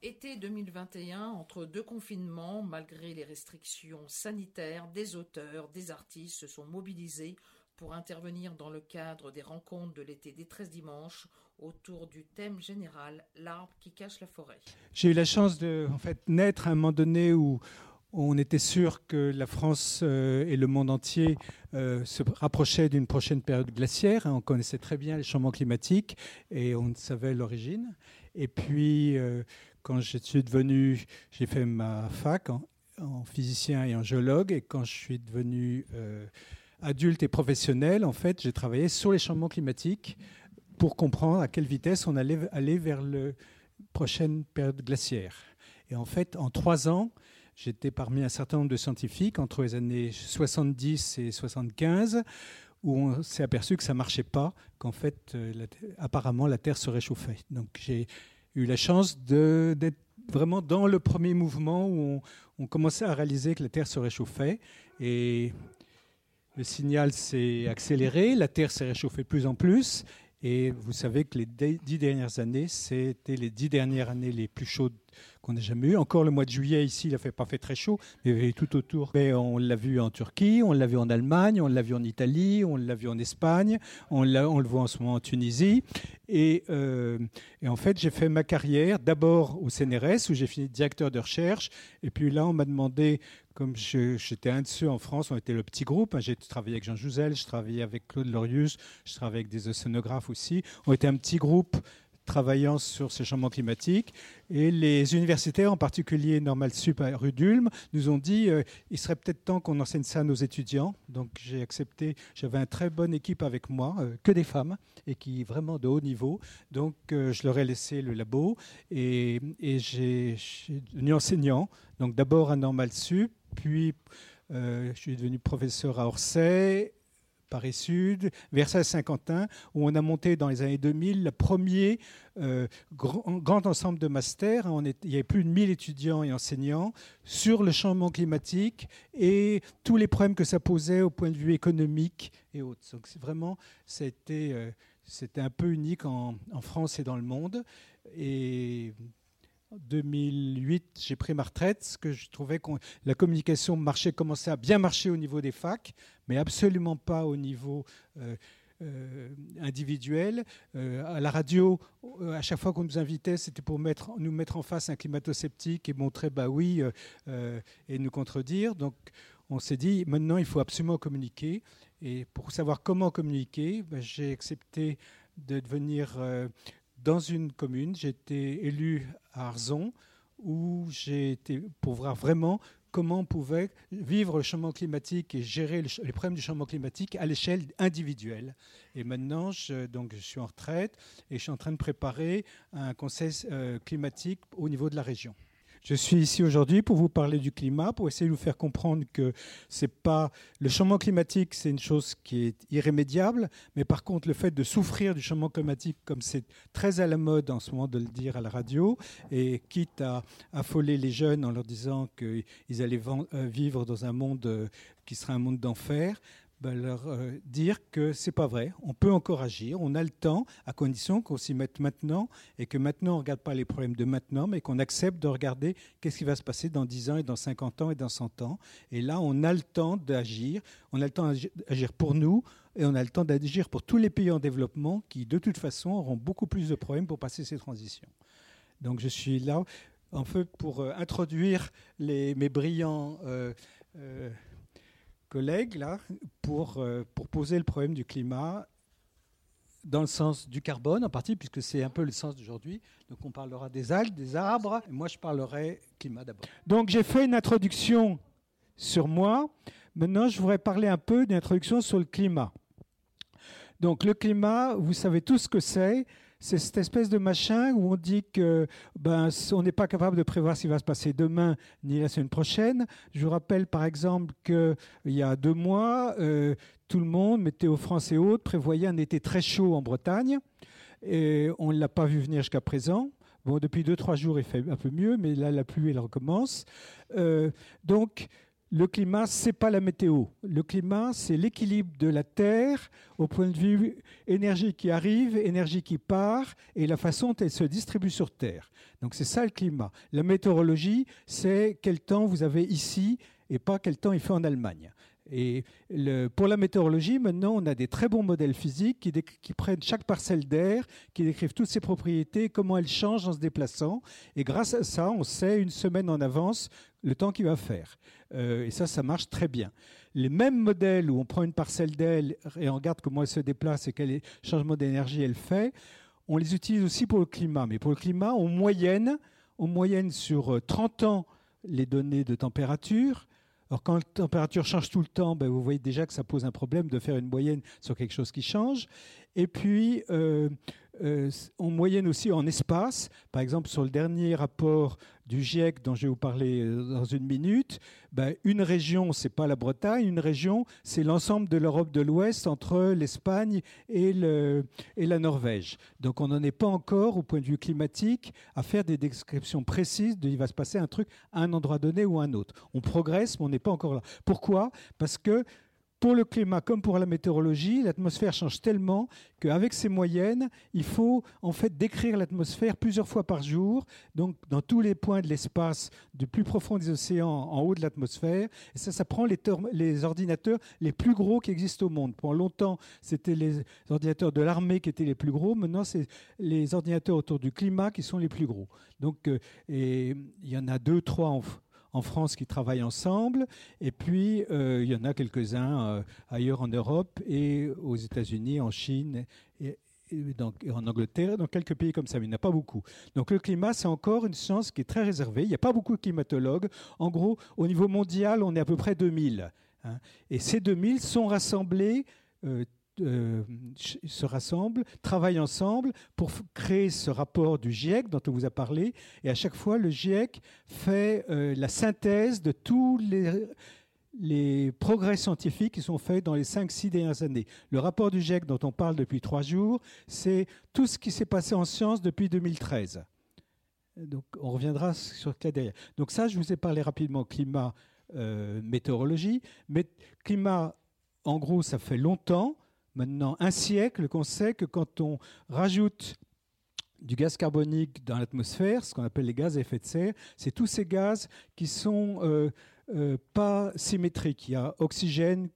Été 2021, entre deux confinements, malgré les restrictions sanitaires, des auteurs, des artistes se sont mobilisés pour intervenir dans le cadre des rencontres de l'été des 13 dimanches autour du thème général L'arbre qui cache la forêt. J'ai eu la chance de en fait, naître à un moment donné où on était sûr que la France euh, et le monde entier euh, se rapprochaient d'une prochaine période glaciaire. On connaissait très bien les changements climatiques et on savait l'origine. Et puis, euh, quand je suis devenu, j'ai fait ma fac en, physicien et en géologue, et quand je suis devenu euh, adulte et professionnel, en fait, j'ai travaillé sur les changements climatiques pour comprendre à quelle vitesse on allait aller vers la prochaine période glaciaire. Et en fait, en trois ans, j'étais parmi un certain nombre de scientifiques entre les années 70 et 75 où on s'est aperçu que ça marchait pas, qu'en fait, euh, apparemment, la Terre se réchauffait. Donc j'ai eu la chance d'être vraiment dans le premier mouvement où on, commençait à réaliser que la Terre se réchauffait. Et le signal s'est accéléré, la Terre s'est réchauffée de plus en plus. Et vous savez que les dix dernières années, c'était les dix dernières années les plus chaudes qu'on n'a jamais eu. Encore le mois de juillet, ici, il n'a pas fait très chaud, mais tout autour. Mais on l'a vu en Turquie, on l'a vu en Allemagne, on l'a vu en Italie, on l'a vu en Espagne, on, le voit en ce moment en Tunisie. Et, euh, et en fait, j'ai fait ma carrière d'abord au CNRS, où j'ai fini directeur de recherche. Et puis là, on m'a demandé, comme j'étais un de ceux en France, on était le petit groupe. Hein, j'ai travaillé avec Jean Jouzel, je travaillais avec Claude Lorius, je travaillais avec des océanographes aussi. On était un petit groupe travaillant sur ces changements climatiques. Et les universitaires, en particulier Normal Sup à rue d'Ulm, nous ont dit euh, il serait peut-être temps qu'on enseigne ça à nos étudiants. Donc j'ai accepté. J'avais une très bonne équipe avec moi, euh, que des femmes, et qui vraiment de haut niveau. Donc euh, je leur ai laissé le labo et, et j'ai devenu enseignant. Donc d'abord à Normal Sup, puis je suis devenu professeur à Orsay Paris Sud, Versailles-Saint-Quentin, où on a monté dans les années 2000 le premier euh, grand, ensemble de masters. Il y avait plus de 1000 étudiants et enseignants sur le changement climatique et tous les problèmes que ça posait au point de vue économique et autres. Donc vraiment, c'était, euh, c'était un peu unique en, en, France et dans le monde. Et 2008, j'ai pris ma retraite, parce que je trouvais que la communication marchait, commençait à bien marcher au niveau des facs, mais absolument pas au niveau euh, euh, individuel. Euh, à la radio, à chaque fois qu'on nous invitait, c'était pour nous mettre en face un climato-sceptique et montrer, bah oui, et nous contredire. Donc, on s'est dit, maintenant, il faut absolument communiquer. Et pour savoir comment communiquer, bah, j'ai accepté de devenir dans une commune. J'ai été élu à Arzon, où j'ai été pour voir vraiment comment on pouvait vivre le changement climatique et gérer les problèmes du changement climatique à l'échelle individuelle. Et maintenant, je, suis en retraite et je suis en train de préparer un conseil euh, climatique au niveau de la région. Je suis ici aujourd'hui pour vous parler du climat, pour essayer de vous faire comprendre que c'est pas le changement climatique, c'est une chose qui est irrémédiable, mais par contre le fait de souffrir du changement climatique, comme c'est très à la mode en ce moment de le dire à la radio, et quitte à affoler les jeunes en leur disant qu'ils allaient euh, vivre dans un monde euh, qui sera un monde d'enfer, ben, leur euh, dire que c'est pas vrai. On peut encore agir, on a le temps, à condition qu'on s'y mette maintenant et que maintenant on ne regarde pas les problèmes de maintenant, mais qu'on accepte de regarder qu'est-ce qui va se passer dans 10 ans et dans 50 ans et dans 100 ans. Et là, on a le temps d'agir, on a le temps d'agir pour nous et on a le temps d'agir pour tous les pays en développement qui, de toute façon, auront beaucoup plus de problèmes pour passer ces transitions. Donc je suis là en fait pour euh, introduire les, mes brillants. Euh, collègues là pour, euh, pour poser le problème du climat dans le sens du carbone en partie, puisque c'est un peu le sens d'aujourd'hui. Donc on parlera des algues, des arbres, moi je parlerai climat d'abord. Donc j'ai fait une introduction sur moi. Maintenant je voudrais parler un peu d'une introduction sur le climat. Donc le climat, vous savez tout ce que c'est c'est cette espèce de machin où on dit que ben on n'est pas capable de prévoir ce qui va se passer demain ni la semaine prochaine. Je vous rappelle par exemple qu'il y a deux mois, euh, tout le monde, Météo France et autres, prévoyait un été très chaud en Bretagne. Et on ne l'a pas vu venir jusqu'à présent. Bon, depuis deux, trois jours, il fait un peu mieux, mais là, la pluie, elle recommence. Euh, donc, le climat, c'est pas la météo. Le climat, c'est l'équilibre de la Terre au point de vue énergie qui arrive, énergie qui part, et la façon dont elle se distribue sur Terre. Donc c'est ça le climat. La météorologie, c'est quel temps vous avez ici et pas quel temps il fait en Allemagne. Et pour la météorologie, maintenant, on a des très bons modèles physiques qui, prennent chaque parcelle d'air, qui décrivent toutes ses propriétés, comment elle change en se déplaçant. Et grâce à ça, on sait une semaine en avance le temps qu'il va faire. Euh, et ça, ça marche très bien. Les mêmes modèles où on prend une parcelle d'air et on regarde comment elle se déplace et quel changement d'énergie elle fait, on les utilise aussi pour le climat. Mais pour le climat, on moyenne, on moyenne sur 30 euh, ans les données de température alors quand la température change tout le temps, ben, vous voyez déjà que ça pose un problème de faire une moyenne sur quelque chose qui change. Et puis, euh, euh, on moyenne aussi en espace. Par exemple, sur le dernier rapport du GIEC dont je vais vous parler euh, dans une minute, ben, une région, c'est pas la Bretagne, une région, c'est l'ensemble de l'Europe de l'Ouest entre l'Espagne et, et la Norvège. Donc on n'en est pas encore, au point de vue climatique, à faire des descriptions précises de il va se passer un truc à un endroit donné ou à un autre. On progresse, mais on n'est pas encore là. Pourquoi? Parce que pour le climat comme pour la météorologie, l'atmosphère change tellement qu'avec ces moyennes, il faut en fait décrire l'atmosphère plusieurs fois par jour, donc dans tous les points de l'espace, du plus profond des océans en haut de l'atmosphère. Et ça, ça prend les, ordinateurs les plus gros qui existent au monde. Pendant longtemps, c'était les ordinateurs de l'armée qui étaient les plus gros. Maintenant, c'est les ordinateurs autour du climat qui sont les plus gros. Donc, euh, il y en a deux, trois en en France qui travaillent ensemble. Et puis, euh, il y en a quelques-uns euh, ailleurs en Europe et aux États-Unis, en Chine et, en Angleterre, dans quelques pays comme ça, mais il n'y en a pas beaucoup. Donc le climat, c'est encore une science qui est très réservée. Il n'y a pas beaucoup de climatologues. En gros, au niveau mondial, on est à peu près 2000. Hein. Et ces 2000 sont rassemblés euh, euh, se rassemblent, travaillent ensemble pour créer ce rapport du GIEC dont on vous a parlé. Et à chaque fois, le GIEC fait euh, la synthèse de tous les, progrès scientifiques qui sont faits dans les 5-6 dernières années. Le rapport du GIEC dont on parle depuis trois jours, c'est tout ce qui s'est passé en sciences depuis 2013. Donc on reviendra sur ce derrière. Donc ça, je vous ai parlé rapidement climat, euh, météorologie. Mais climat, en gros, ça fait longtemps maintenant un siècle qu'on sait que quand on rajoute du gaz carbonique dans l'atmosphère, ce qu'on appelle les gaz à effet de serre, c'est tous ces gaz qui sont euh, euh, pas symétriques. Il y a oxygène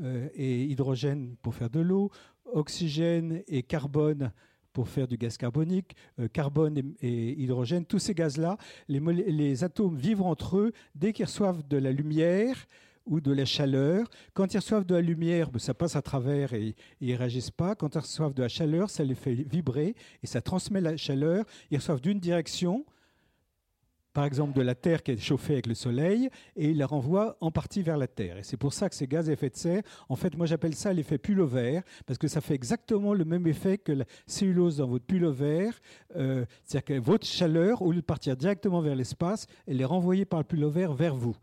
euh, et hydrogène pour faire de l'eau, oxygène et carbone pour faire du gaz carbonique, carbone et, hydrogène, tous ces gaz-là, les, les, atomes vivent entre eux dès qu'ils reçoivent de la lumière ou de la chaleur. Quand ils reçoivent de la lumière, ben, ça passe à travers et, ils ne réagissent pas. Quand ils reçoivent de la chaleur, ça les fait vibrer et ça transmet la chaleur. Ils reçoivent d'une direction, par exemple de la Terre qui est chauffée avec le Soleil, et ils la renvoient en partie vers la Terre. Et c'est pour ça que ces gaz à effet de serre, en fait, moi j'appelle ça l'effet pullover, parce que ça fait exactement le même effet que la cellulose dans votre pullover. Euh, C'est-à-dire que votre chaleur, au lieu de partir directement vers l'espace, elle est renvoyée par le pullover vers vous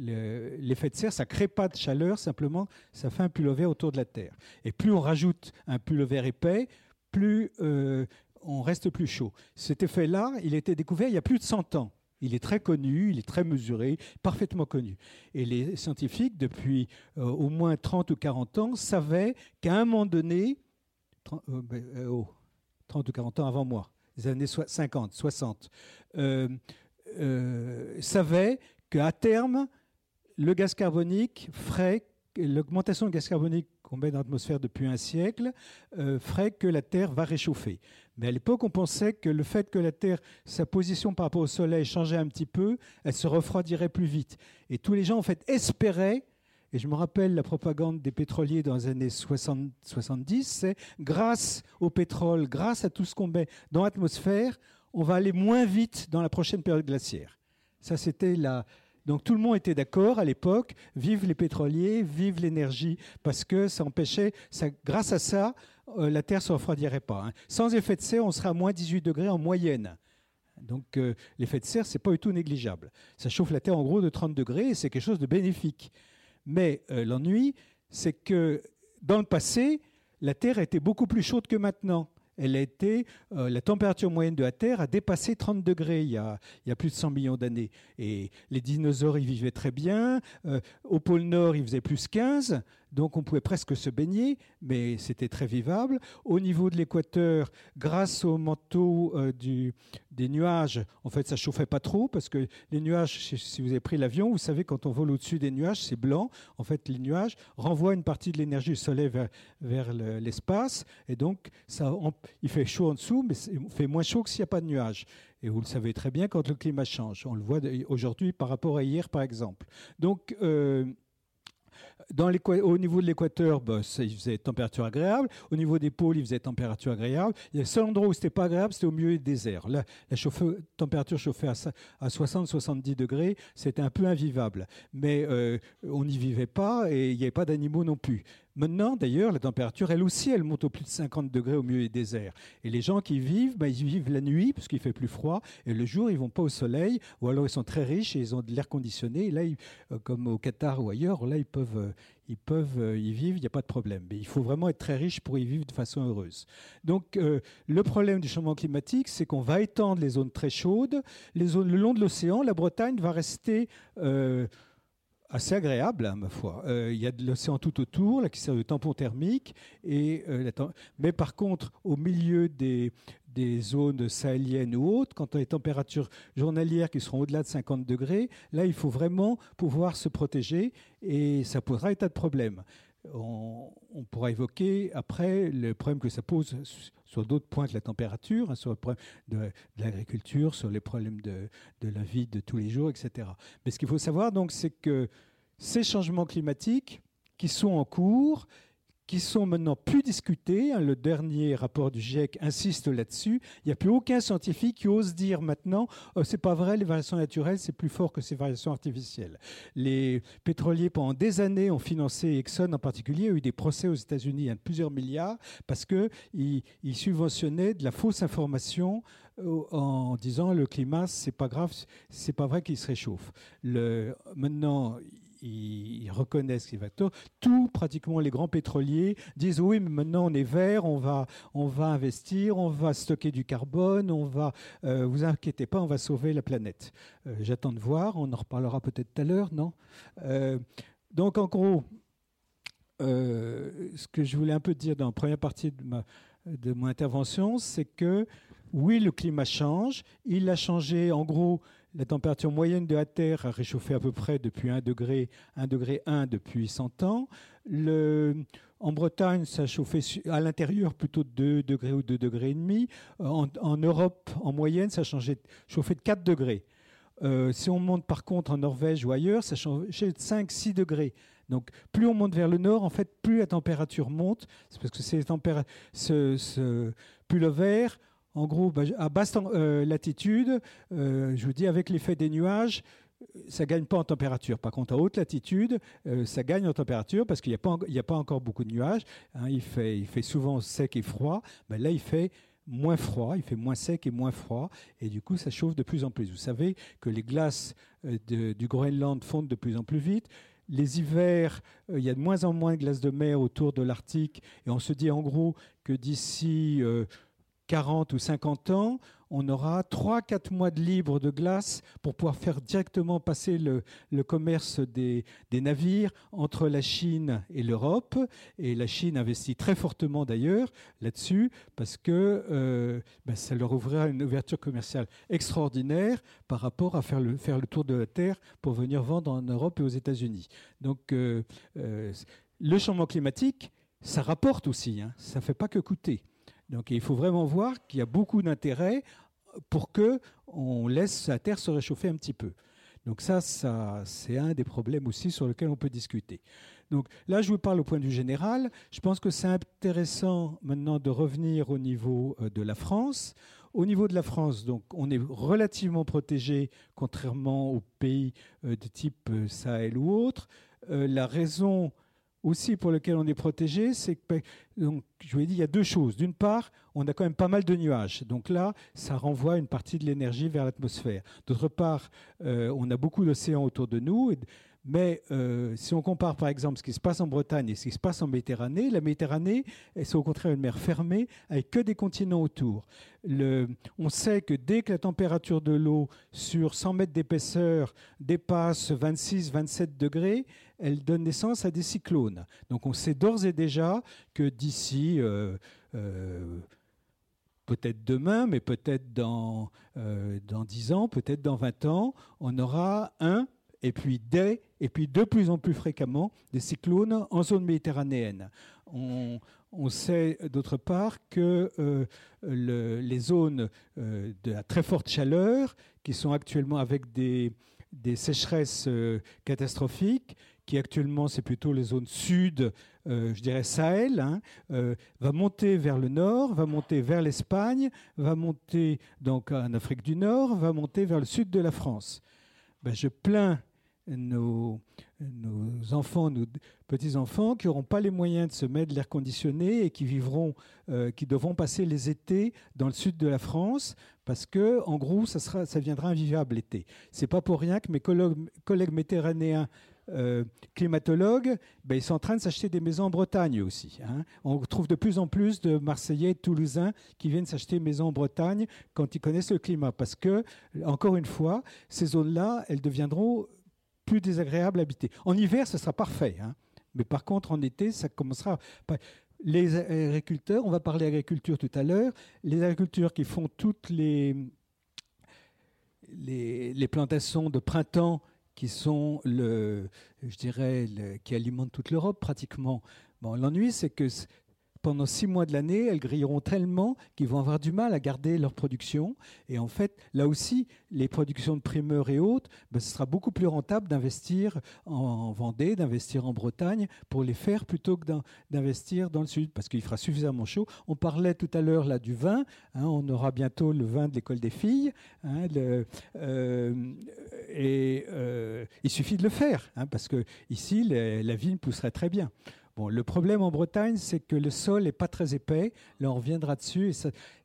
l'effet de serre, ça ne crée pas de chaleur, simplement ça fait un pullover autour de la Terre. Et plus on rajoute un pullover épais, plus euh, on reste plus chaud. Cet effet-là, il a été découvert il y a plus de 100 ans. Il est très connu, il est très mesuré, parfaitement connu. Et les scientifiques, depuis euh, au moins 30 ou 40 ans, savaient qu'à un moment donné, 30, euh, ben, ou 40 ans avant moi, les années 50, 60, savaient qu'à terme, le gaz carbonique ferait, l'augmentation de gaz carbonique qu'on met dans l'atmosphère depuis un siècle, euh, ferait que la Terre va réchauffer. Mais à l'époque, on pensait que le fait que la Terre, sa position par rapport au Soleil changeait un petit peu, elle se refroidirait plus vite. Et tous les gens, en fait, espéraient et je me rappelle la propagande des pétroliers dans les années 60, 70, c'est grâce au pétrole, grâce à tout ce qu'on met dans l'atmosphère, on va aller moins vite dans la prochaine période glaciaire. Ça, c'était la, donc tout le monde était d'accord à l'époque, vive les pétroliers, vive l'énergie, parce que ça empêchait, grâce à ça, euh, la Terre ne se refroidirait pas. Hein. Sans effet de serre, on serait à moins 18 degrés en moyenne. Donc euh, l'effet de serre, c'est pas du tout négligeable. Ça chauffe la Terre en gros de 30 degrés et c'est quelque chose de bénéfique. Mais euh, l'ennui, c'est que dans le passé, la Terre était beaucoup plus chaude que maintenant elle a été, la température moyenne de la Terre a dépassé 30 degrés il y a, plus de 100 millions d'années. Et les dinosaures y vivaient très bien. au pôle Nord, il faisait plus 15 donc on pouvait presque se baigner, mais c'était très vivable. Au niveau de l'équateur, grâce au manteau euh, des nuages, en fait, ça chauffait pas trop parce que les nuages, si vous avez pris l'avion, vous savez quand on vole au-dessus des nuages, c'est blanc. En fait, les nuages renvoient une partie de l'énergie du soleil vers, l'espace, et donc ça, il fait chaud en dessous, mais il fait moins chaud que s'il n'y a pas de nuages. Et vous le savez très bien quand le climat change. On le voit aujourd'hui par rapport à hier, par exemple. Donc, euh, au niveau de l'équateur, bah, il faisait température agréable. Au niveau des pôles, il faisait température agréable. Il seul endroit où c'était pas agréable, c'était au milieu des déserts. Là, la température chauffait à, à 60-70 degrés, c'était un peu invivable. Mais euh, on n'y vivait pas et il n'y avait pas d'animaux non plus. Maintenant, d'ailleurs, la température, elle aussi, elle monte au plus de 50 degrés au milieu des déserts. Et les gens qui vivent, bah, ils vivent la nuit parce qu'il fait plus froid, et le jour, ils vont pas au soleil, ou alors ils sont très riches et ils ont de l'air conditionné. Là, euh, comme au Qatar ou ailleurs, là, ils peuvent, euh, ils peuvent euh, y vivre, il n'y a pas de problème. Mais il faut vraiment être très riche pour y vivre de façon heureuse. Donc, le problème du changement climatique, c'est qu'on va étendre les zones très chaudes. Les zones le long de l'océan, la Bretagne va rester assez agréable, hein, ma foi. Euh, il y a de l'océan tout autour, là, qui sert de tampon thermique. Et, euh, mais par contre, au milieu des, des zones sahéliennes ou autres, quand on a des températures journalières qui seront au-delà de 50 degrés, là, il faut vraiment pouvoir se protéger et ça posera un tas de problèmes. On, pourra évoquer après le problème que ça pose sur d'autres points de la température, hein, sur le problème de, l'agriculture, sur les problèmes de, de, la vie de tous les jours, etc. Mais ce qu'il faut savoir, donc, c'est que ces changements climatiques qui sont en cours, qui sont maintenant plus discutés. Hein, le dernier rapport du GIEC insiste là-dessus. Il n'y a plus aucun scientifique qui ose dire maintenant oh, c'est pas vrai, les variations naturelles, c'est plus fort que ces variations artificielles. Les pétroliers, pendant des années, ont financé, Exxon en particulier, a eu des procès aux États-Unis à plusieurs milliards parce qu'ils ils subventionnaient de la fausse information euh, en disant le climat, c'est pas grave, c'est pas vrai qu'il se réchauffe. Le, maintenant, ils, reconnaissent vont tort. Tous, pratiquement les grands pétroliers, disent oui, mais maintenant on est vert, on va, on va investir, on va stocker du carbone, on va, euh, vous inquiétez pas, on va sauver la planète. Euh, j'attends de voir, on en reparlera peut-être tout à l'heure, non? Euh, Donc en gros, ce que je voulais un peu dire dans la première partie de ma, de mon intervention, c'est que oui, le climat change. Il a changé, en gros, la température moyenne de la Terre a réchauffé à peu près depuis 1 degré, 1 degré 1 depuis 100 ans. en Bretagne, ça a à l'intérieur plutôt de 2 degrés ou 2 degrés et demi. En, Europe, en moyenne, ça a chauffé de 4 degrés. Euh, si on monte par contre en Norvège ou ailleurs, ça a changé de 5-6 degrés. Donc plus on monte vers le nord, en fait, plus la température monte. C'est parce que c'est ce, ce pull vert en gros, bah, à basse euh, latitude, euh, je vous dis, avec l'effet des nuages, ça ne gagne pas en température. Par contre, à haute latitude, euh, ça gagne en température parce qu'il n'y a, pas encore beaucoup de nuages. Hein. il, fait, souvent sec et froid. Ben là, il fait moins froid, il fait moins sec et moins froid, et du coup, ça chauffe de plus en plus. Vous savez que les glaces du Groenland fondent de plus en plus vite. Les hivers, il y a de moins en moins de glaces de mer autour de l'Arctique, et on se dit en gros que d'ici 40 ou 50 ans, on aura 3-4 mois de libre de glace pour pouvoir faire directement passer le, commerce des, navires entre la Chine et l'Europe. Et la Chine investit très fortement d'ailleurs là-dessus parce que euh, ben, ça leur ouvrira une ouverture commerciale extraordinaire par rapport à faire le, faire le tour de la Terre pour venir vendre en Europe et aux États-Unis. Donc euh, euh, le changement climatique, ça rapporte aussi, hein. ça ne fait pas que coûter. Donc il faut vraiment voir qu'il y a beaucoup d'intérêt pour que on laisse la Terre se réchauffer un petit peu. Donc ça, ça c'est un des problèmes aussi sur lequel on peut discuter. Donc là, je vous parle au point de vue général. Je pense que c'est intéressant maintenant de revenir au niveau euh, de la France. Au niveau de la France, donc, on est relativement protégé, contrairement aux pays euh, de type euh, Sahel ou autres. La raison aussi pour lequel on est protégé, c'est que, donc, je vous ai dit, il y a deux choses. D'une part, on a quand même pas mal de nuages. Donc là, ça renvoie une partie de l'énergie vers l'atmosphère. D'autre part, euh, on a beaucoup d'océans autour de nous. Mais euh, si on compare par exemple ce qui se passe en Bretagne et ce qui se passe en Méditerranée, la Méditerranée, c'est au contraire une mer fermée avec que des continents autour. on sait que dès que la température de l'eau sur 100 mètres d'épaisseur dépasse 26-27 degrés, elle donne naissance à des cyclones. Donc on sait d'ores et déjà que d'ici... Euh, euh, peut-être demain, mais peut-être dans, dans 10 ans, peut-être dans 20 ans, on aura un et puis des, et puis de plus en plus fréquemment des cyclones en zone méditerranéenne. On, sait d'autre part que euh, les zones euh, de très forte chaleur, qui sont actuellement avec des, sécheresses euh, catastrophiques, qui actuellement c'est plutôt les zones sud, je dirais Sahel, hein, va monter vers le nord, va monter vers l'Espagne, va monter donc en Afrique du Nord, va monter vers le sud de la France. Ben, je plains nos, enfants, nos petits-enfants qui n'auront pas les moyens de se mettre l'air conditionné et qui vivront, euh, qui devront passer les étés dans le sud de la France parce que, en gros, ça, sera, ça viendra invivable l'été. C'est pas pour rien que mes collègues, collègues méditerranéens euh, climatologues, ben, ils sont en train de s'acheter des maisons en Bretagne aussi. Hein. On trouve de plus en plus de Marseillais, Toulousains qui viennent s'acheter une maison en Bretagne quand ils connaissent le climat. Parce que, encore une fois, ces zones-là, elles deviendront plus désagréable à habiter. En hiver, ce sera parfait. Hein. Mais par contre, en été, ça commencera. Les agriculteurs, on va parler agriculture tout à l'heure, les agriculteurs qui font toutes les, les, plantations de printemps qui sont le, je dirais, qui alimentent toute l'Europe pratiquement. Bon, l'ennui, c'est que pendant six mois de l'année, elles grilleront tellement qu'ils vont avoir du mal à garder leur production. Et en fait, là aussi, les productions de primeurs et autres, ben, ce sera beaucoup plus rentable d'investir en Vendée, d'investir en Bretagne pour les faire plutôt que d'investir dans le sud, parce qu'il fera suffisamment chaud. On parlait tout à l'heure là du vin. Hein, on aura bientôt le vin de l'école des filles. Hein, euh, et euh, il suffit de le faire, hein, parce que ici, la vigne pousserait très bien le problème en Bretagne, c'est que le sol n'est pas très épais. Là, on reviendra dessus.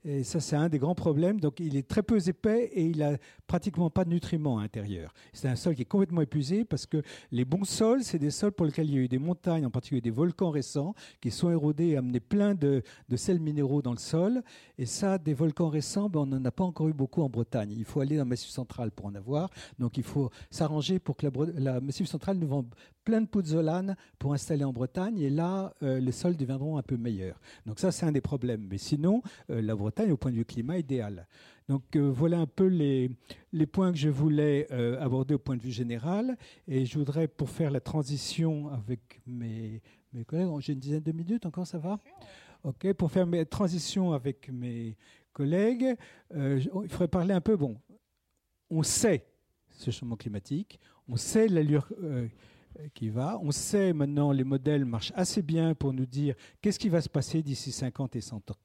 Et ça, c'est un des grands problèmes. Donc, il est très peu épais et il a pratiquement pas de nutriments à l'intérieur. C'est un sol qui est complètement épuisé parce que les bons sols, c'est des sols pour lesquels il y a eu des montagnes, en particulier des volcans récents, qui sont érodés et amené plein de, sels minéraux dans le sol. Et ça, des volcans récents, ben, on n'en a pas encore eu beaucoup en Bretagne. Il faut aller dans le Massif central pour en avoir. Donc, il faut s'arranger pour que la, Massif central nous vende plein de pouzzolanes pour installer en Bretagne. Et là, euh, les sols deviendront un peu meilleurs. Donc, ça, c'est un des problèmes. Mais sinon, euh, la Bretagne, au point de vue climat idéal. Donc euh, voilà un peu les, les, points que je voulais aborder au point de vue général. Et je voudrais, pour faire la transition avec mes, mes collègues, j'ai une dizaine de minutes encore, ça va? Ok, pour faire mes transitions avec mes collègues, euh, il faudrait parler un peu, bon, on sait ce changement climatique, on sait l'allure On sait maintenant, les modèles marchent assez bien pour nous dire qu'est-ce qui va se passer d'ici 50 et 100 ans.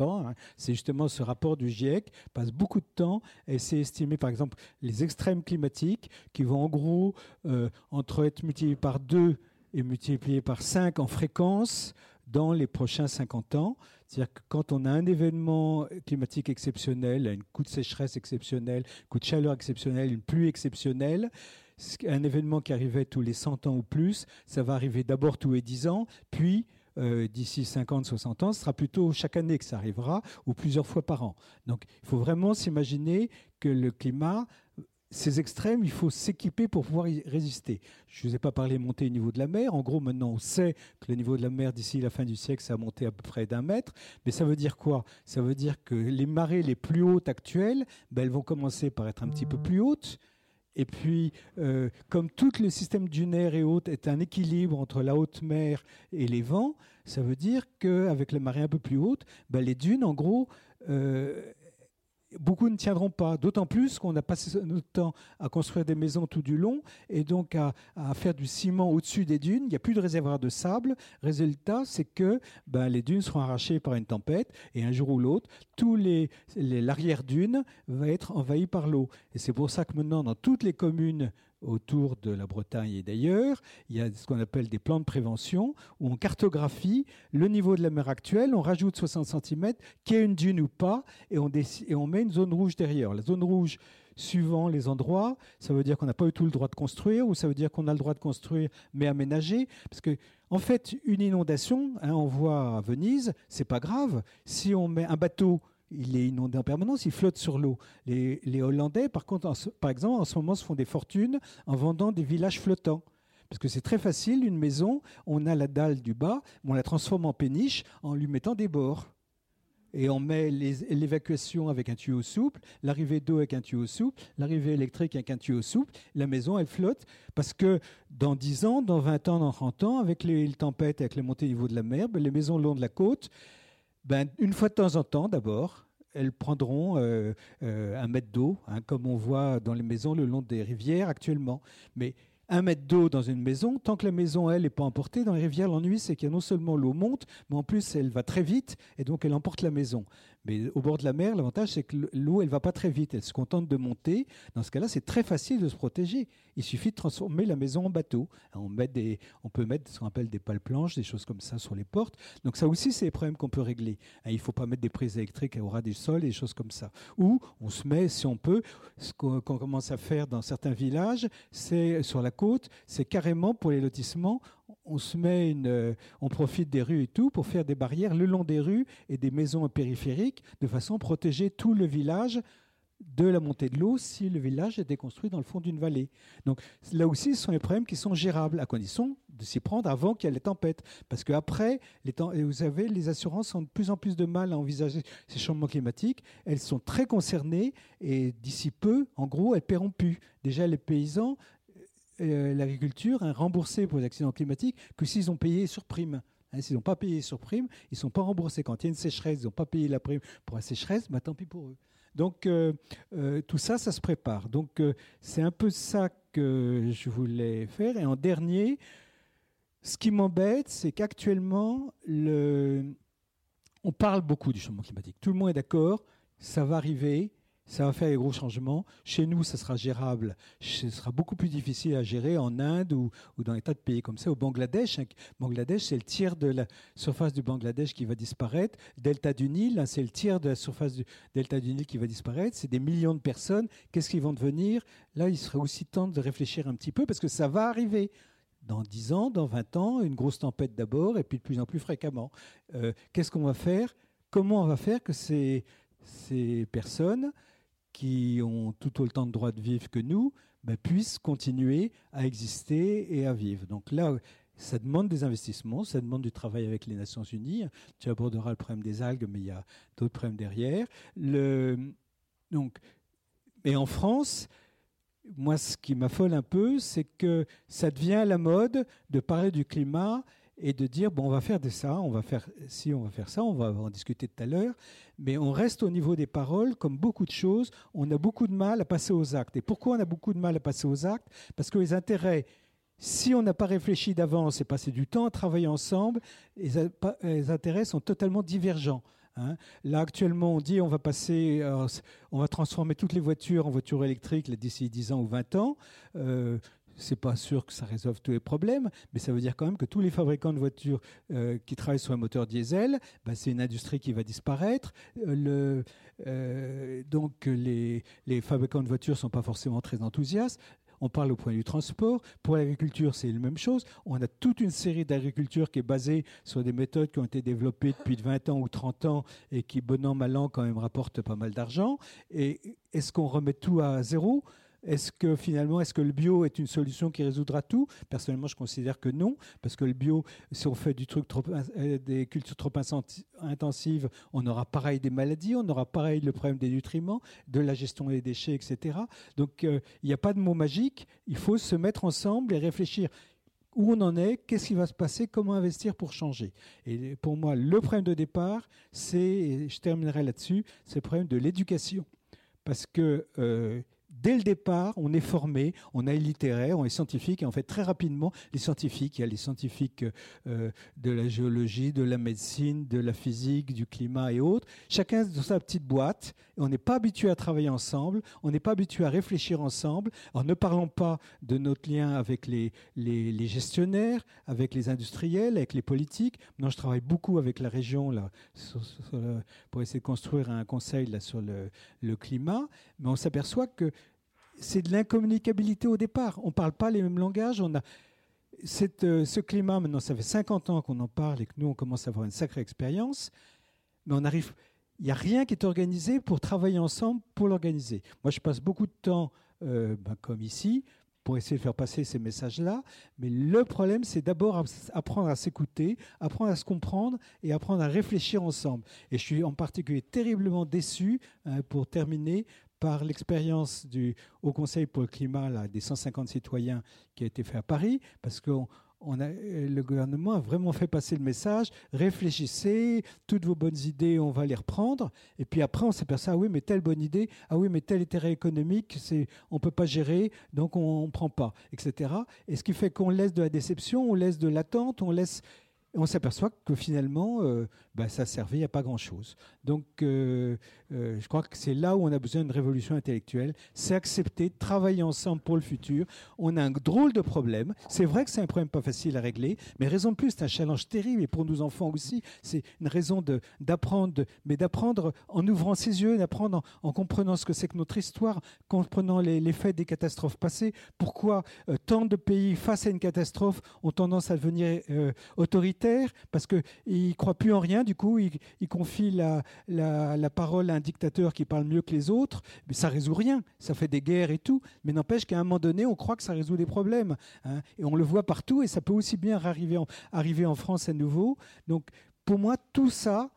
Hein. C'est justement ce rapport du GIEC passe beaucoup de temps à essayer d'estimer, par exemple, les extrêmes climatiques qui vont en gros euh, entre être multipliés par 2 et multipliés par 5 en fréquence dans les prochains 50 ans. C'est-à-dire que quand on a un événement climatique exceptionnel, un coup de sécheresse exceptionnel, un coup de chaleur exceptionnel, une pluie exceptionnelle, un événement qui arrivait tous les 100 ans ou plus, ça va arriver d'abord tous les 10 ans, puis euh, d'ici 50, 60 ans, ce sera plutôt chaque année que ça arrivera ou plusieurs fois par an. Donc il faut vraiment s'imaginer que le climat, ces extrêmes, il faut s'équiper pour pouvoir y résister. Je ne vous ai pas parlé de montée au niveau de la mer. En gros, maintenant, on sait que le niveau de la mer d'ici la fin du siècle, ça a monté à peu près d'un mètre. Mais ça veut dire quoi? Ça veut dire que les marées les plus hautes actuelles, ben, elles vont commencer par être un petit peu plus hautes et puis, euh, comme tout le système dunaire et haute est un équilibre entre la haute mer et les vents, ça veut dire qu'avec la marée un peu plus haute, ben, les dunes, en gros, euh, beaucoup ne tiendront pas, d'autant plus qu'on a passé notre temps à construire des maisons tout du long et donc à, faire du ciment au-dessus des dunes. Il n'y a plus de réservoir de sable. Résultat, c'est que ben, les dunes seront arrachées par une tempête et un jour ou l'autre, l'arrière-dune va être envahi par l'eau. Et c'est pour ça que maintenant, dans toutes les communes autour de la Bretagne et d'ailleurs. Il y a ce qu'on appelle des plans de prévention où on cartographie le niveau de la mer actuelle, on rajoute 60 cm, qu'il y ait une dune ou pas, et on, et on met une zone rouge derrière. La zone rouge, suivant les endroits, ça veut dire qu'on n'a pas eu tout le droit de construire ou ça veut dire qu'on a le droit de construire mais aménager. Parce que, en fait, une inondation, hein, on voit à Venise, c'est pas grave. Si on met un bateau il est inondé en permanence, il flotte sur l'eau. Les, Hollandais, par contre, par exemple, en ce moment, se font des fortunes en vendant des villages flottants. Parce que c'est très facile, une maison, on a la dalle du bas, on la transforme en péniche en lui mettant des bords. Et on met l'évacuation avec un tuyau souple, l'arrivée d'eau avec un tuyau souple, l'arrivée électrique avec un tuyau souple. La maison, elle flotte. Parce que dans 10 ans, dans 20 ans, dans 30 ans, avec les tempêtes, avec les montées niveau de la mer, ben, les maisons le long de la côte, ben, une fois de temps en temps, d'abord, elles prendront euh, euh, un mètre d'eau, hein, comme on voit dans les maisons le long des rivières actuellement. Mais un mètre d'eau dans une maison, tant que la maison, elle, n'est pas emportée, dans les rivières, l'ennui, c'est que non seulement l'eau monte, mais en plus, elle va très vite, et donc elle emporte la maison. Mais au bord de la mer, l'avantage, c'est que l'eau, elle va pas très vite. Elle se contente de monter. Dans ce cas-là, c'est très facile de se protéger. Il suffit de transformer la maison en bateau. On, met des, on peut mettre ce qu'on appelle des pales planches, des choses comme ça sur les portes. Donc ça aussi, c'est des problèmes qu'on peut régler. Il ne faut pas mettre des prises électriques au ras du sol, des choses comme ça. Ou on se met, si on peut, ce qu'on commence à faire dans certains villages, c'est sur la côte, c'est carrément pour les lotissements, on se met une, euh, on profite des rues et tout pour faire des barrières le long des rues et des maisons périphériques de façon à protéger tout le village de la montée de l'eau si le village était construit dans le fond d'une vallée. Donc là aussi, ce sont des problèmes qui sont gérables à condition de s'y prendre avant qu'il y ait les tempêtes. Parce qu'après, vous savez, les assurances ont de plus en plus de mal à envisager ces changements climatiques. Elles sont très concernées et d'ici peu, en gros, elles paieront plus. Déjà, les paysans, euh, l'agriculture remboursé pour les accidents climatiques que s'ils ont payé sur prime. Hein, s'ils n'ont pas payé sur prime, ils ne sont pas remboursés. Quand il y a une sécheresse, ils n'ont pas payé la prime pour la sécheresse, bah, tant pis pour eux. Donc euh, euh, tout ça, ça se prépare. Donc c'est un peu ça que je voulais faire. Et en dernier, ce qui m'embête, c'est qu'actuellement, on parle beaucoup du changement climatique. Tout le monde est d'accord, ça va arriver, ça va faire des gros changements. Chez nous, ça sera gérable. Ce sera beaucoup plus difficile à gérer en Inde ou, dans des tas de pays comme ça. Au Bangladesh, hein, Bangladesh, c'est le tiers de la surface du Bangladesh qui va disparaître. Delta du Nil, hein, c'est le tiers de la surface du delta du Nil qui va disparaître. C'est des millions de personnes. Qu'est-ce qu'ils vont devenir? Là, il serait aussi temps de réfléchir un petit peu parce que ça va arriver dans 10 ans, dans 20 ans, une grosse tempête d'abord, et puis de plus en plus fréquemment. Euh, qu'est-ce qu'on va faire? Comment on va faire que ces, ces personnes qui ont tout autant de droits de vivre que nous, ben, puissent continuer à exister et à vivre. Donc là, ça demande des investissements, ça demande du travail avec les Nations Unies. Tu aborderas le problème des algues, mais il y a d'autres problèmes derrière. Le, donc, et en France, moi, ce qui m'affole un peu, c'est que ça devient la mode de parler du climat et de dire bon on va faire de ça, on va faire si on va faire ça, on va en discuter tout à l'heure, mais on reste au niveau des paroles comme beaucoup de choses, on a beaucoup de mal à passer aux actes. Et pourquoi on a beaucoup de mal à passer aux actes? Parce que les intérêts si on n'a pas réfléchi d'avance et passé du temps à travailler ensemble, les, intérêts sont totalement divergents. Hein. Là, actuellement, on dit on va passer, euh, on va transformer toutes les voitures en voitures électriques d'ici 10 ans ou 20 ans. Euh, c'est pas sûr que ça résolve tous les problèmes, mais ça veut dire quand même que tous les fabricants de voitures euh, qui travaillent sur un moteur diesel, bah, c'est une industrie qui va disparaître. Euh, euh, donc les, fabricants de voitures sont pas forcément très enthousiastes. On parle au point du transport. Pour l'agriculture, c'est la même chose. On a toute une série d'agriculture qui est basée sur des méthodes qui ont été développées depuis 20 ans ou 30 ans et qui, bon an, mal an, quand même rapportent pas mal d'argent. Et est-ce qu'on remet tout à zéro? Est-ce que finalement, est-ce que le bio est une solution qui résoudra tout? Personnellement, je considère que non, parce que le bio, si on fait du truc trop, euh, des cultures trop intensives, on aura pareil des maladies, on aura pareil le problème des nutriments, de la gestion des déchets, etc. Donc, euh, il n'y a pas de mot magique. Il faut se mettre ensemble et réfléchir où on en est, qu'est-ce qui va se passer, comment investir pour changer? Et pour moi, le problème de départ, c'est, je terminerai là-dessus, c'est le problème de l'éducation. Parce que euh, dès le départ, on est formé, on est littéraire, on est scientifique, et en fait, très rapidement, les scientifiques, il y a les scientifiques euh, de la géologie, de la médecine, de la physique, du climat et autres, chacun dans sa petite boîte, on n'est pas habitué à travailler ensemble, on n'est pas habitué à réfléchir ensemble. Alors ne parlons pas de notre lien avec les, gestionnaires, avec les industriels, avec les politiques. Maintenant, je travaille beaucoup avec la région pour essayer de construire un conseil là, sur le climat, mais on s'aperçoit que c'est de l'incommunicabilité au départ. On ne parle pas les mêmes langages. On a cette, euh, ce climat, maintenant, ça fait 50 ans qu'on en parle et que nous, on commence à avoir une sacrée expérience, mais on arrive. Il n'y a rien qui est organisé pour travailler ensemble pour l'organiser. Moi, je passe beaucoup de temps, euh, ben, comme ici, pour essayer de faire passer ces messages-là. Mais le problème, c'est d'abord apprendre à s'écouter, apprendre à se comprendre et apprendre à réfléchir ensemble. Et je suis en particulier terriblement déçu, hein, pour terminer, par l'expérience du Haut Conseil pour le climat là, des 150 citoyens qui a été fait à Paris, parce que a, le gouvernement a vraiment fait passer le message, réfléchissez, toutes vos bonnes idées, on va les reprendre. Et puis après, on ça, ah oui, mais telle bonne idée, ah oui, mais tel intérêt économique, c'est, on ne peut pas gérer, donc on ne prend pas, etc. Et ce qui fait qu'on laisse de la déception, on laisse de l'attente, on laisse on s'aperçoit que finalement, euh, bah, ça servait à pas grand-chose. Donc, euh, euh, je crois que c'est là où on a besoin d'une révolution intellectuelle, c'est accepter, travailler ensemble pour le futur. On a un drôle de problème. C'est vrai que c'est un problème pas facile à régler, mais raison de plus, c'est un challenge terrible, et pour nos enfants aussi, c'est une raison d'apprendre, mais d'apprendre en ouvrant ses yeux, d'apprendre en, comprenant ce que c'est que notre histoire, comprenant les, les faits des catastrophes passées, pourquoi tant de pays, face à une catastrophe, ont tendance à devenir autoritaires, parce qu'ils ne croient plus en rien du coup, il, confie la, parole à un dictateur qui parle mieux que les autres, mais ça résout rien, ça fait des guerres et tout, mais n'empêche qu'à un moment donné, on croit que ça résout des problèmes. Hein. et on le voit partout, et ça peut aussi bien arriver en, arriver en France à nouveau. Donc, pour moi, tout ça,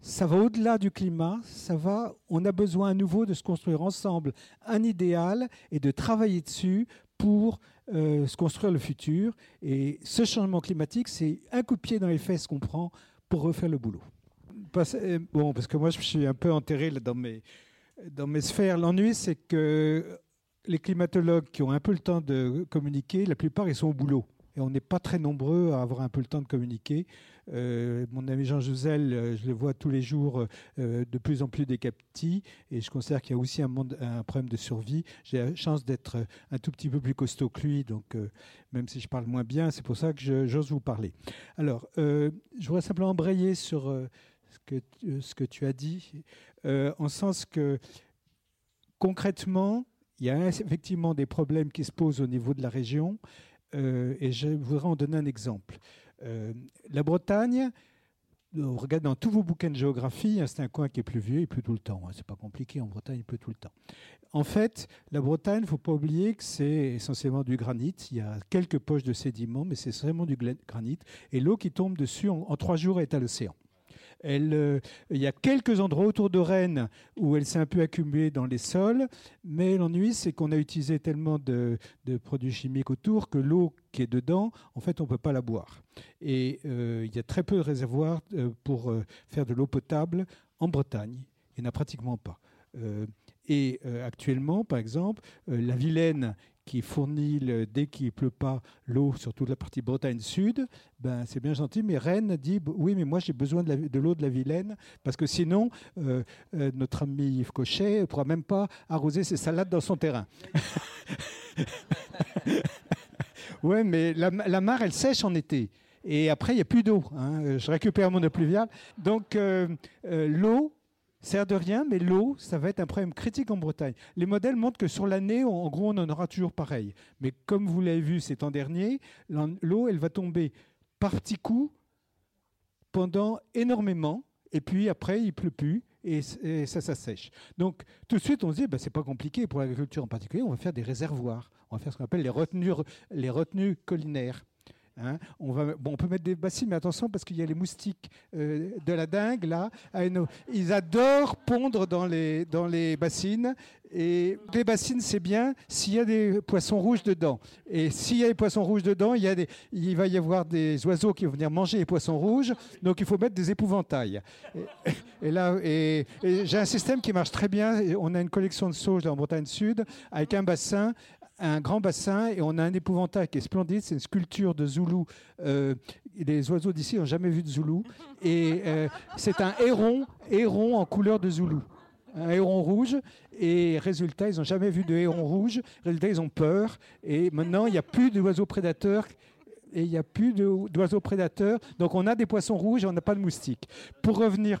ça va au-delà du climat, ça va, on a besoin à nouveau de se construire ensemble un idéal et de travailler dessus pour euh, se construire le futur. Et ce changement climatique, c'est un coup de pied dans les fesses qu'on prend pour refaire le boulot. Euh, bon, parce que moi, je suis un peu enterré dans mes, dans mes sphères. L'ennui, c'est que les climatologues qui ont un peu le temps de communiquer, la plupart, ils sont au boulot. Et on n'est pas très nombreux à avoir un peu le temps de communiquer. Euh, mon ami Jean Jouzel, euh, je le vois tous les jours de plus en plus décapti, et je considère qu'il y a aussi un, problème de survie. J'ai la chance d'être un tout petit peu plus costaud que lui, donc même si je parle moins bien, c'est pour ça que j'ose vous parler. Alors, je voudrais simplement embrayer sur ce que tu as dit, en sens que concrètement, il y a effectivement des problèmes qui se posent au niveau de la région, et je voudrais en donner un exemple. Euh, la Bretagne, regardez dans tous vos bouquins de géographie, hein, c'est un coin qui est pluvieux, il pleut tout le temps. Hein, c'est pas compliqué, en Bretagne, il pleut tout le temps. En fait, la Bretagne, il faut pas oublier que c'est essentiellement du granit. Il y a quelques poches de sédiments, mais c'est vraiment du granit. Et l'eau qui tombe dessus en trois jours est à l'océan. Euh, il y a quelques endroits autour de Rennes où elle s'est un peu accumulée dans les sols, mais l'ennui, c'est qu'on a utilisé tellement de, produits chimiques autour que l'eau qui est dedans, en fait, on ne peut pas la boire. Et euh, il y a très peu de réservoirs euh, pour faire de l'eau potable en Bretagne. Il n'y en a pratiquement pas. et actuellement, par exemple, la Vilaine qui fournit, dès qu'il ne pleut pas, l'eau sur toute la partie Bretagne Sud, ben, c'est bien gentil, mais Rennes dit oui, mais moi j'ai besoin de l'eau de, la Vilaine, parce que sinon, euh, euh, notre ami Yves Cochet ne pourra même pas arroser ses salades dans son terrain. oui, mais la, mare, elle sèche en été. Et après, il n'y a plus d'eau. Hein. Je récupère mon eau pluviale. Donc, euh, l'eau, sert de rien, mais l'eau, ça va être un problème critique en Bretagne. Les modèles montrent que sur l'année, en gros, on en aura toujours pareil. Mais comme vous l'avez vu cet an dernier, l'eau, elle va tomber par petits coups pendant énormément, et puis après, il pleut plus. Et, ça, ça sèche. Donc, tout de suite, on se dit, ben, c'est pas compliqué pour l'agriculture en particulier, on va faire des réservoirs. On va faire ce qu'on appelle les retenues, les retenues collinaires. Hein. On, va, peut mettre des bassines, mais attention parce qu'il y a les moustiques euh, de la dingue là. Ils adorent pondre dans les, bassines. Et les bassines, c'est bien s'il y a des poissons rouges dedans. Et s'il y a des poissons rouges dedans, il, y a des, il va y avoir des oiseaux qui vont venir manger les poissons rouges. Donc il faut mettre des épouvantails. Et, là, j'ai un système qui marche très bien. On a une collection de sauges en Bretagne Sud avec un bassin un grand bassin et on a un épouvantail qui est splendide. C'est une sculpture de Zoulou. Euh, les oiseaux d'ici n'ont jamais vu de Zoulou. Et euh, c'est un héron, héron en couleur de Zoulou. Un héron rouge. Et résultat, ils n'ont jamais vu de héron rouge. Résultat, ils ont peur. Et maintenant, il n'y a plus d'oiseaux prédateurs et il n'y a plus d'oiseaux prédateurs. Donc on a des poissons rouges et on n'a pas de moustiques. Pour revenir,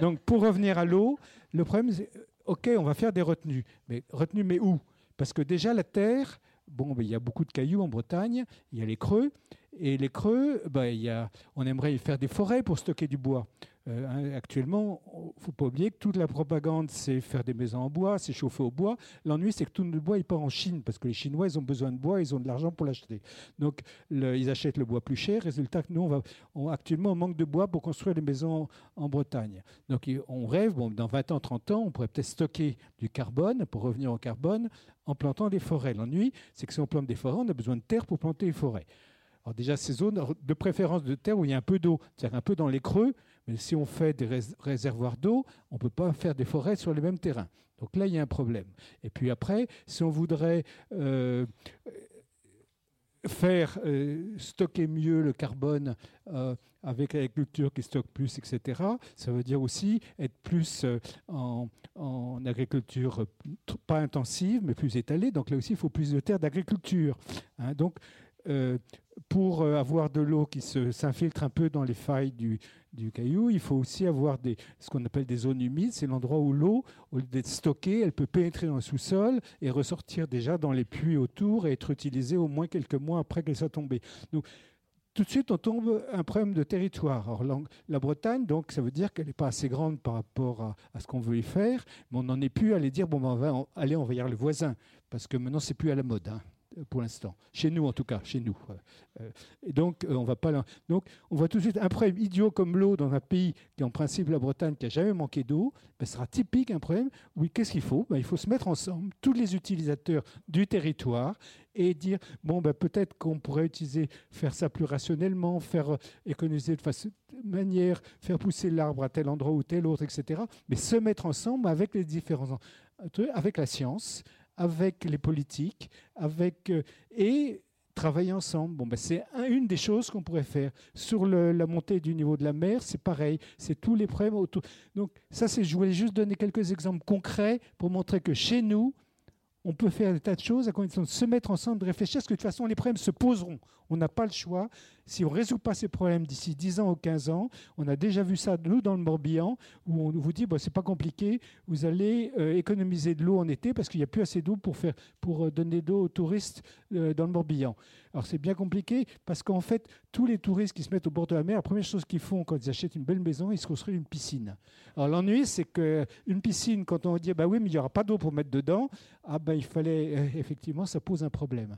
donc pour revenir à l'eau, le problème, c'est, ok, on va faire des retenues. Mais retenues, mais où? Parce que déjà, la terre, bon, ben, il y a beaucoup de cailloux en Bretagne, il y a les creux, et les creux, ben, on aimerait faire des forêts pour stocker du bois. Euh, hein, actuellement, il ne faut pas oublier que toute la propagande, c'est faire des maisons en bois, c'est chauffer au bois. L'ennui, c'est que tout le bois, il part en Chine, parce que les Chinois, ils ont besoin de bois, ils ont de l'argent pour l'acheter. Donc, ils achètent le bois plus cher. Résultat nous, on va, actuellement, on manque de bois pour construire les maisons en, Bretagne. Donc, on rêve, bon, dans 20 ans, 30 ans, on pourrait peut-être stocker du carbone, pour revenir au carbone, en plantant des forêts. L'ennui, c'est que si on plante des forêts, on a besoin de terre pour planter les forêts. Alors déjà, ces zones de préférence de terre où il y a un peu d'eau, c'est-à-dire un peu dans les creux, mais si on fait des réservoirs d'eau, on ne peut pas faire des forêts sur les mêmes terrains. Donc là, il y a un problème. Et puis après, si on voudrait euh, faire euh, stocker mieux le carbone euh, avec l'agriculture qui stocke plus, etc., ça veut dire aussi être plus en, agriculture pas intensive, mais plus étalée. Donc là aussi, il faut plus de terres d'agriculture. Hein. Donc, pour avoir de l'eau qui s'infiltre un peu dans les failles du, du caillou, il faut aussi avoir des, ce qu'on appelle des zones humides. C'est l'endroit où l'eau, au lieu d'être stockée, elle peut pénétrer dans le sous-sol et ressortir déjà dans les puits autour et être utilisée au moins quelques mois après qu'elle soit tombée. Donc, tout de suite, on tombe un problème de territoire. La Bretagne, donc, ça veut dire qu'elle n'est pas assez grande par rapport à, ce qu'on veut y faire, mais on n'en est plus à dire bon, ben, on va aller envahir le voisin, parce que maintenant, c'est plus à la mode. Hein pour l'instant. Chez nous, en tout cas, chez nous. Euh, et donc, euh, on va pas Donc, on voit tout de suite un problème idiot comme l'eau dans un pays qui, en principe, la Bretagne, qui a jamais manqué d'eau, ben, sera typique un problème. Oui, qu'est-ce qu'il faut? Ben, Il faut se mettre ensemble, tous les utilisateurs du territoire, et dire bon, ben, peut-être qu'on pourrait utiliser, faire ça plus rationnellement, faire euh, économiser de façon manière, faire pousser l'arbre à tel endroit ou tel autre, etc. Mais se mettre ensemble avec les différents, avec la science, avec les politiques, avec, euh, et travailler ensemble. Bon, ben c'est une des choses qu'on pourrait faire. Sur la montée du niveau de la mer, c'est pareil. C'est tous les problèmes autour. Donc ça, c'est, je voulais juste donner quelques exemples concrets pour montrer que chez nous, on peut faire des tas de choses à condition de se mettre ensemble, de réfléchir, parce que de toute façon, les problèmes se poseront. On n'a pas le choix. Si on ne résout pas ces problèmes d'ici 10 ans ou 15 ans, on a déjà vu ça, nous, dans le Morbihan, où on vous dit, bon, c'est pas compliqué, vous allez euh, économiser de l'eau en été parce qu'il n'y a plus assez d'eau pour, faire, pour euh, donner d'eau aux touristes euh, dans le Morbihan. Alors c'est bien compliqué parce qu'en fait, tous les touristes qui se mettent au bord de la mer, la première chose qu'ils font quand ils achètent une belle maison, ils se construisent une piscine. Alors l'ennui, c'est qu'une piscine, quand on dit, bah oui, mais il n'y aura pas d'eau pour mettre dedans, ah il fallait, effectivement, ça pose un problème.